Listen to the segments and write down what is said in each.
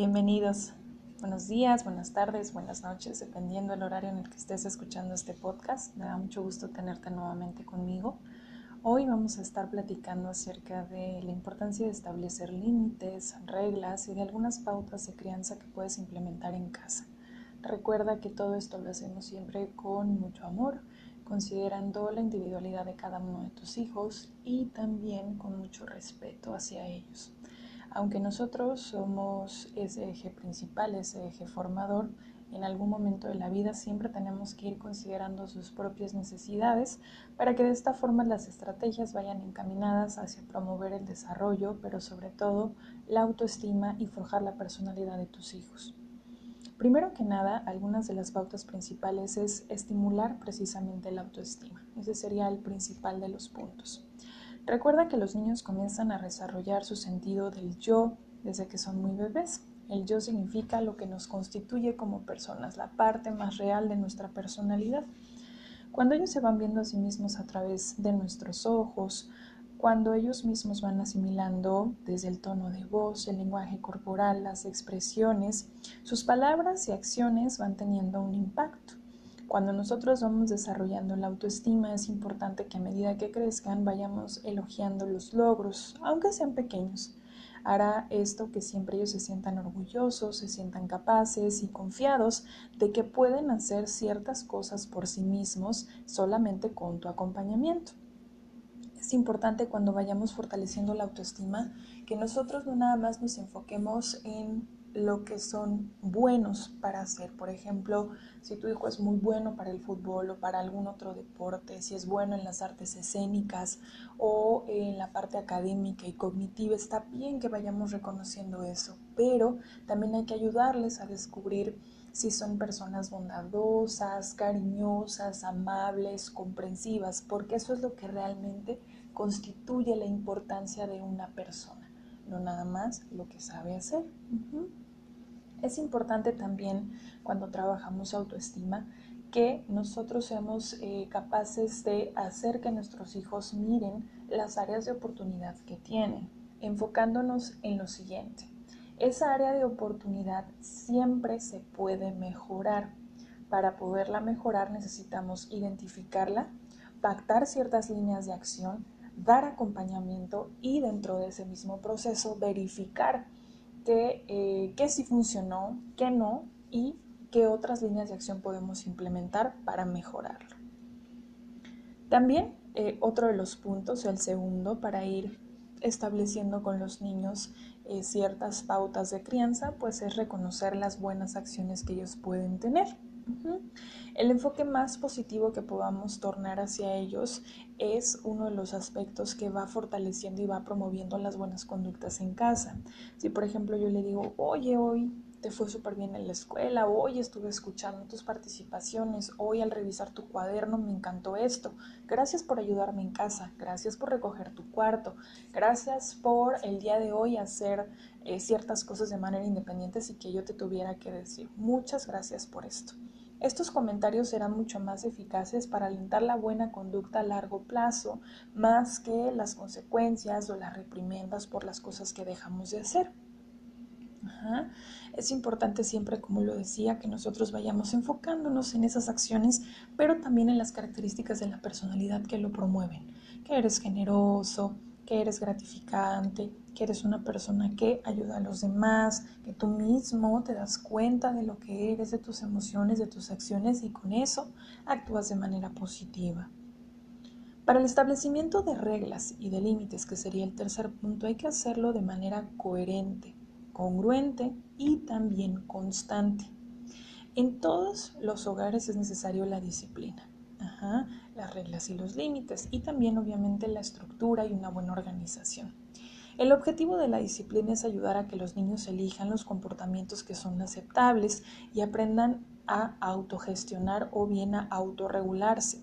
Bienvenidos. Buenos días, buenas tardes, buenas noches, dependiendo del horario en el que estés escuchando este podcast. Me da mucho gusto tenerte nuevamente conmigo. Hoy vamos a estar platicando acerca de la importancia de establecer límites, reglas y de algunas pautas de crianza que puedes implementar en casa. Recuerda que todo esto lo hacemos siempre con mucho amor, considerando la individualidad de cada uno de tus hijos y también con mucho respeto hacia ellos. Aunque nosotros somos ese eje principal, ese eje formador, en algún momento de la vida siempre tenemos que ir considerando sus propias necesidades para que de esta forma las estrategias vayan encaminadas hacia promover el desarrollo, pero sobre todo la autoestima y forjar la personalidad de tus hijos. Primero que nada, algunas de las pautas principales es estimular precisamente la autoestima. Ese sería el principal de los puntos. Recuerda que los niños comienzan a desarrollar su sentido del yo desde que son muy bebés. El yo significa lo que nos constituye como personas, la parte más real de nuestra personalidad. Cuando ellos se van viendo a sí mismos a través de nuestros ojos, cuando ellos mismos van asimilando desde el tono de voz, el lenguaje corporal, las expresiones, sus palabras y acciones van teniendo un impacto. Cuando nosotros vamos desarrollando la autoestima es importante que a medida que crezcan vayamos elogiando los logros, aunque sean pequeños hará esto que siempre ellos se sientan orgullosos, se sientan capaces y confiados de que pueden hacer ciertas cosas por sí mismos solamente con tu acompañamiento. Es importante cuando vayamos fortaleciendo la autoestima que nosotros no nada más nos enfoquemos en lo que son buenos para hacer. Por ejemplo, si tu hijo es muy bueno para el fútbol o para algún otro deporte, si es bueno en las artes escénicas o en la parte académica y cognitiva, está bien que vayamos reconociendo eso, pero también hay que ayudarles a descubrir si son personas bondadosas, cariñosas, amables, comprensivas, porque eso es lo que realmente constituye la importancia de una persona no nada más lo que sabe hacer. Es importante también cuando trabajamos autoestima que nosotros seamos eh, capaces de hacer que nuestros hijos miren las áreas de oportunidad que tienen, enfocándonos en lo siguiente. Esa área de oportunidad siempre se puede mejorar. Para poderla mejorar necesitamos identificarla, pactar ciertas líneas de acción, dar acompañamiento y dentro de ese mismo proceso verificar que, eh, sí funcionó, qué no y qué otras líneas de acción podemos implementar para mejorarlo. También eh, otro de los puntos, el segundo, para ir estableciendo con los niños eh, ciertas pautas de crianza, pues es reconocer las buenas acciones que ellos pueden tener. El enfoque más positivo que podamos tornar hacia ellos es uno de los aspectos que va fortaleciendo y va promoviendo las buenas conductas en casa. Si por ejemplo yo le digo, oye, hoy te fue súper bien en la escuela, hoy estuve escuchando tus participaciones, hoy al revisar tu cuaderno me encantó esto, gracias por ayudarme en casa, gracias por recoger tu cuarto, gracias por el día de hoy hacer eh, ciertas cosas de manera independiente sin que yo te tuviera que decir, muchas gracias por esto. Estos comentarios serán mucho más eficaces para alentar la buena conducta a largo plazo, más que las consecuencias o las reprimendas por las cosas que dejamos de hacer. Es importante siempre, como lo decía, que nosotros vayamos enfocándonos en esas acciones, pero también en las características de la personalidad que lo promueven. Que eres generoso, que eres gratificante, que eres una persona que ayuda a los demás, que tú mismo te das cuenta de lo que eres, de tus emociones, de tus acciones y con eso actúas de manera positiva. Para el establecimiento de reglas y de límites, que sería el tercer punto, hay que hacerlo de manera coherente, congruente y también constante. En todos los hogares es necesario la disciplina las reglas y los límites y también obviamente la estructura y una buena organización. El objetivo de la disciplina es ayudar a que los niños elijan los comportamientos que son aceptables y aprendan a autogestionar o bien a autorregularse.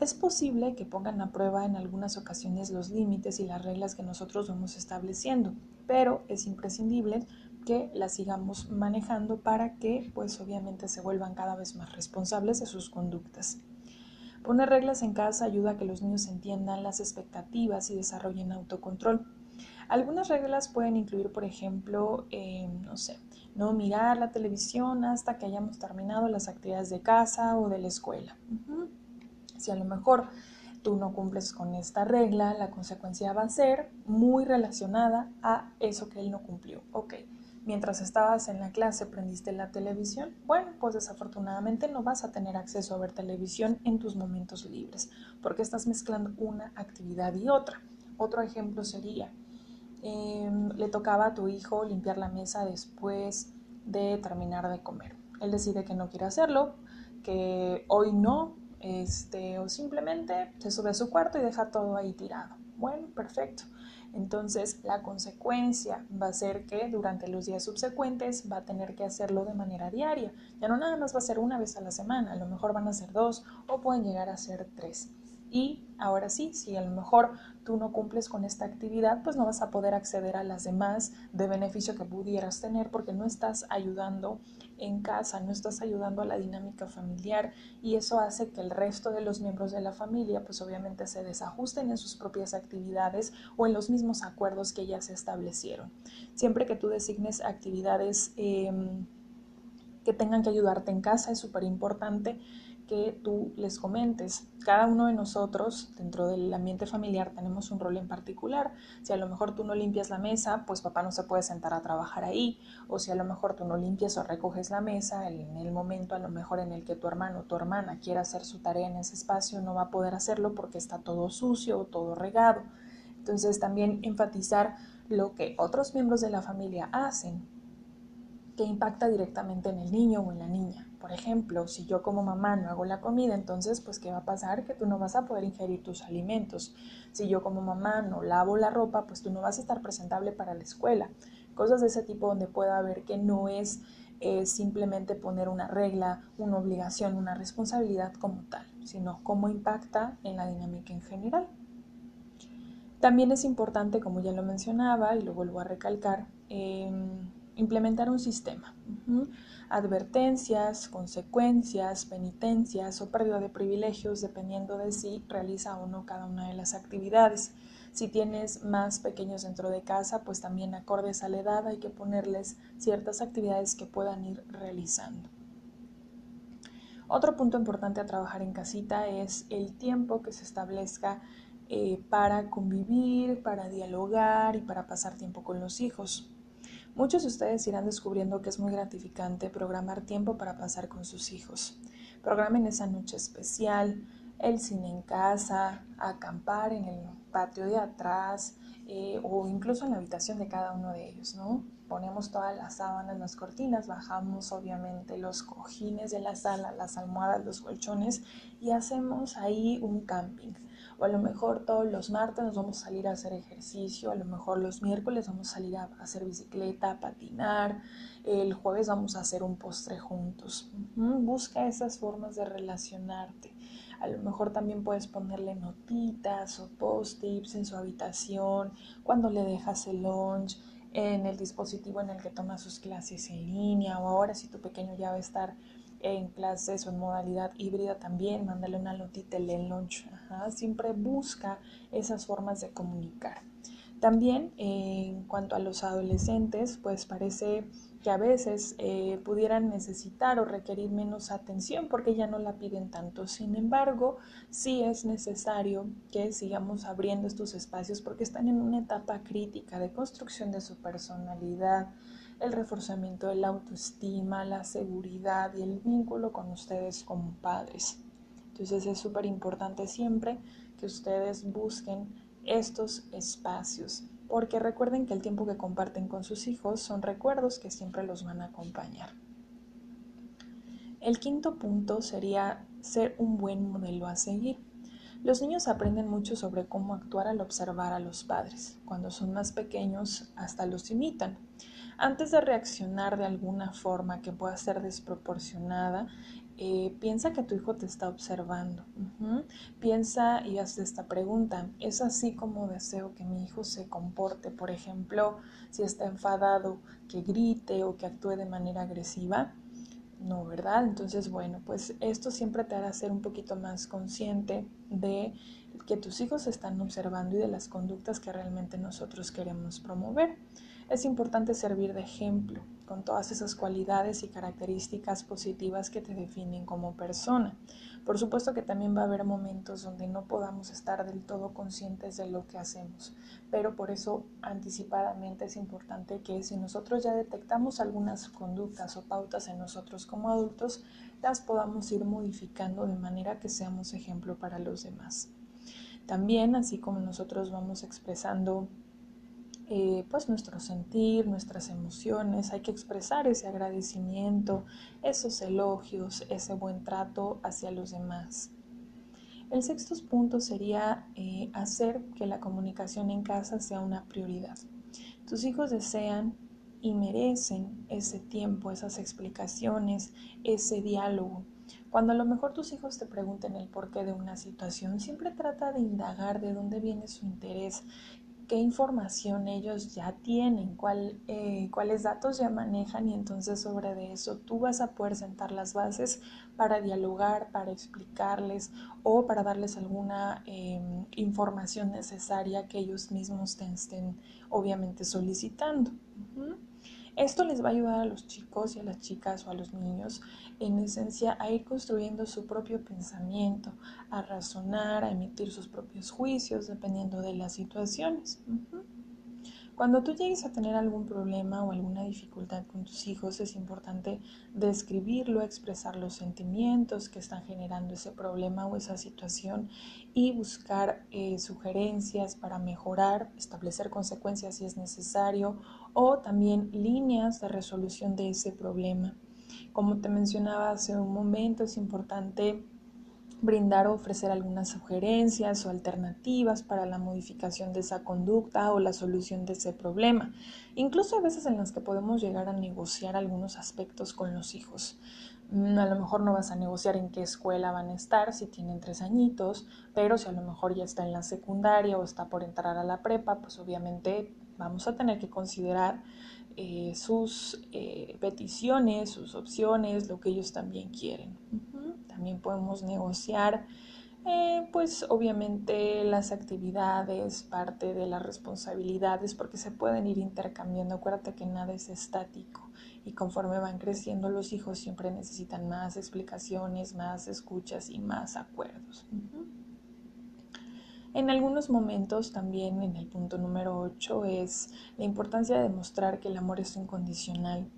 Es posible que pongan a prueba en algunas ocasiones los límites y las reglas que nosotros vamos estableciendo, pero es imprescindible que las sigamos manejando para que pues obviamente se vuelvan cada vez más responsables de sus conductas. Poner reglas en casa ayuda a que los niños entiendan las expectativas y desarrollen autocontrol. Algunas reglas pueden incluir, por ejemplo, eh, no sé, no mirar la televisión hasta que hayamos terminado las actividades de casa o de la escuela. Si a lo mejor tú no cumples con esta regla, la consecuencia va a ser muy relacionada a eso que él no cumplió. Ok, mientras estabas en la clase prendiste la televisión, bueno, pues desafortunadamente no vas a tener acceso a ver televisión en tus momentos libres, porque estás mezclando una actividad y otra. Otro ejemplo sería, Em, le tocaba a tu hijo limpiar la mesa después de terminar de comer. Él decide que no quiere hacerlo, que hoy no, este, o simplemente se sube a su cuarto y deja todo ahí tirado. Bueno, perfecto. Entonces, la consecuencia va a ser que durante los días subsecuentes va a tener que hacerlo de manera diaria. Ya no nada más va a ser una vez a la semana, a lo mejor van a ser dos o pueden llegar a ser tres. Y ahora sí, si a lo mejor tú no cumples con esta actividad, pues no vas a poder acceder a las demás de beneficio que pudieras tener porque no estás ayudando en casa, no estás ayudando a la dinámica familiar y eso hace que el resto de los miembros de la familia pues obviamente se desajusten en sus propias actividades o en los mismos acuerdos que ya se establecieron. Siempre que tú designes actividades em, que tengan que ayudarte en casa es súper importante que tú les comentes. Cada uno de nosotros dentro del ambiente familiar tenemos un rol en particular. Si a lo mejor tú no limpias la mesa, pues papá no se puede sentar a trabajar ahí. O si a lo mejor tú no limpias o recoges la mesa, en el momento a lo mejor en el que tu hermano o tu hermana quiera hacer su tarea en ese espacio, no va a poder hacerlo porque está todo sucio o todo regado. Entonces también enfatizar lo que otros miembros de la familia hacen que impacta directamente en el niño o en la niña. Por ejemplo, si yo como mamá no hago la comida, entonces, pues, ¿qué va a pasar? Que tú no vas a poder ingerir tus alimentos. Si yo como mamá no lavo la ropa, pues tú no vas a estar presentable para la escuela. Cosas de ese tipo donde pueda ver que no es eh, simplemente poner una regla, una obligación, una responsabilidad como tal, sino cómo impacta en la dinámica en general. También es importante, como ya lo mencionaba y lo vuelvo a recalcar, em, implementar un sistema. Advertencias, consecuencias, penitencias o pérdida de privilegios dependiendo de si realiza o no cada una de las actividades. Si tienes más pequeños dentro de casa, pues también acordes a la edad hay que ponerles ciertas actividades que puedan ir realizando. Otro punto importante a trabajar en casita es el tiempo que se establezca eh, para convivir, para dialogar y para pasar tiempo con los hijos. Muchos de ustedes irán descubriendo que es muy gratificante programar tiempo para pasar con sus hijos. Programen esa noche especial, el cine en casa, acampar en el patio de atrás eh, o incluso en la habitación de cada uno de ellos, ¿no? Ponemos todas las sábanas, las cortinas, bajamos obviamente los cojines de la sala, las almohadas, los colchones y hacemos ahí un camping o a lo mejor todos los martes nos vamos a salir a hacer ejercicio, a lo mejor los miércoles vamos a salir a hacer bicicleta, a patinar, el jueves vamos a hacer un postre juntos. Busca esas formas de relacionarte. A lo mejor también puedes ponerle notitas o post-tips en su habitación, cuando le dejas el lunch, en el dispositivo en el que toma sus clases en línea o ahora si tu pequeño ya va a estar en clases o en modalidad híbrida también, mándale una notita el lunch. Siempre busca esas formas de comunicar. También en cuanto a los adolescentes, pues parece que a veces eh, pudieran necesitar o requerir menos atención porque ya no la piden tanto. Sin embargo, sí es necesario que sigamos abriendo estos espacios porque están en una etapa crítica de construcción de su personalidad, el reforzamiento de la autoestima, la seguridad y el vínculo con ustedes como padres. Entonces es súper importante siempre que ustedes busquen estos espacios, porque recuerden que el tiempo que comparten con sus hijos son recuerdos que siempre los van a acompañar. El quinto punto sería ser un buen modelo a seguir. Los niños aprenden mucho sobre cómo actuar al observar a los padres. Cuando son más pequeños hasta los imitan. Antes de reaccionar de alguna forma que pueda ser desproporcionada, eh, piensa que tu hijo te está observando. Piensa y haz esta pregunta. ¿Es así como deseo que mi hijo se comporte? Por ejemplo, si está enfadado, que grite o que actúe de manera agresiva. No, ¿verdad? Entonces, bueno, pues esto siempre te hará ser un poquito más consciente de que tus hijos están observando y de las conductas que realmente nosotros queremos promover. Es importante servir de ejemplo con todas esas cualidades y características positivas que te definen como persona. Por supuesto que también va a haber momentos donde no podamos estar del todo conscientes de lo que hacemos, pero por eso anticipadamente es importante que si nosotros ya detectamos algunas conductas o pautas en nosotros como adultos, las podamos ir modificando de manera que seamos ejemplo para los demás. También, así como nosotros vamos expresando eh, pues nuestro sentir, nuestras emociones, hay que expresar ese agradecimiento, esos elogios, ese buen trato hacia los demás. El sexto punto sería eh, hacer que la comunicación en casa sea una prioridad. Tus hijos desean y merecen ese tiempo, esas explicaciones, ese diálogo. Cuando a lo mejor tus hijos te pregunten el porqué de una situación, siempre trata de indagar de dónde viene su interés, qué información ellos ya tienen, cuál, eh, cuáles datos ya manejan y entonces sobre de eso tú vas a poder sentar las bases para dialogar, para explicarles o para darles alguna em, información necesaria que ellos mismos te estén obviamente solicitando. Esto les va a ayudar a los chicos y a las chicas o a los niños en esencia a ir construyendo su propio pensamiento, a razonar, a emitir sus propios juicios dependiendo de las situaciones. Cuando tú llegues a tener algún problema o alguna dificultad con tus hijos, es importante describirlo, expresar los sentimientos que están generando ese problema o esa situación y buscar eh, sugerencias para mejorar, establecer consecuencias si es necesario o también líneas de resolución de ese problema. Como te mencionaba hace un momento, es importante brindar o ofrecer algunas sugerencias o alternativas para la modificación de esa conducta o la solución de ese problema, incluso a veces en las que podemos llegar a negociar algunos aspectos con los hijos. Mm, a lo mejor no vas a negociar en qué escuela van a estar si tienen tres añitos, pero si a lo mejor ya está en la secundaria o está por entrar a la prepa, pues obviamente vamos a tener que considerar eh, sus eh, peticiones, sus opciones, lo que ellos también quieren. También podemos negociar, eh, pues obviamente las actividades, parte de las responsabilidades, porque se pueden ir intercambiando. Acuérdate que nada es estático y conforme van creciendo los hijos siempre necesitan más explicaciones, más escuchas y más acuerdos. En algunos momentos también en el punto número 8 es la importancia de demostrar que el amor es incondicional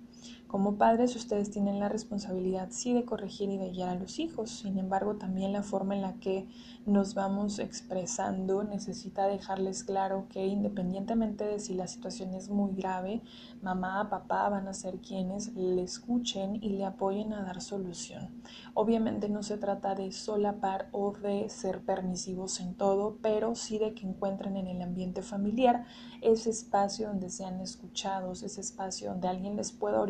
como padres, ustedes tienen la responsabilidad sí de corregir y de guiar a los hijos. Sin embargo, también la forma en la que nos vamos expresando necesita dejarles claro que independientemente de si la situación es muy grave, mamá, papá van a ser quienes le escuchen y le apoyen a dar solución. Obviamente no se trata de solapar o de ser permisivos en todo, pero sí de que encuentren en el ambiente familiar ese espacio donde sean escuchados, ese espacio donde alguien les pueda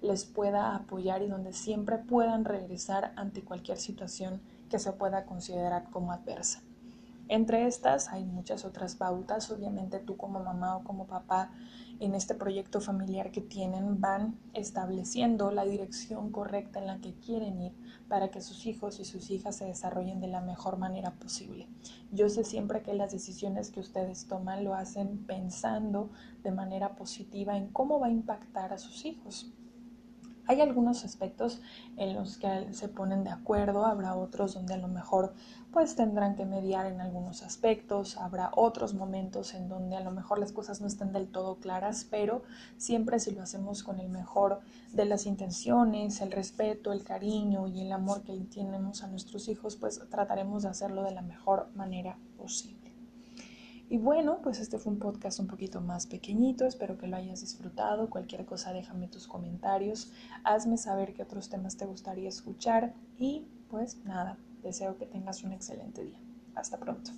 les pueda apoyar y donde siempre puedan regresar ante cualquier situación que se pueda considerar como adversa. Entre estas hay muchas otras pautas, obviamente tú como mamá o como papá en este proyecto familiar que tienen van estableciendo la dirección correcta en la que quieren ir para que sus hijos y sus hijas se desarrollen de la mejor manera posible. Yo sé siempre que las decisiones que ustedes toman lo hacen pensando de manera positiva en cómo va a impactar a sus hijos. Hay algunos aspectos en los que se ponen de acuerdo, habrá otros donde a lo mejor pues tendrán que mediar en algunos aspectos, habrá otros momentos en donde a lo mejor las cosas no estén del todo claras, pero siempre si lo hacemos con el mejor de las intenciones, el respeto, el cariño y el amor que tenemos a nuestros hijos, pues trataremos de hacerlo de la mejor manera posible. Y bueno, pues este fue un podcast un poquito más pequeñito, espero que lo hayas disfrutado. Cualquier cosa déjame tus comentarios, hazme saber qué otros temas te gustaría escuchar y pues nada, deseo que tengas un excelente día. Hasta pronto.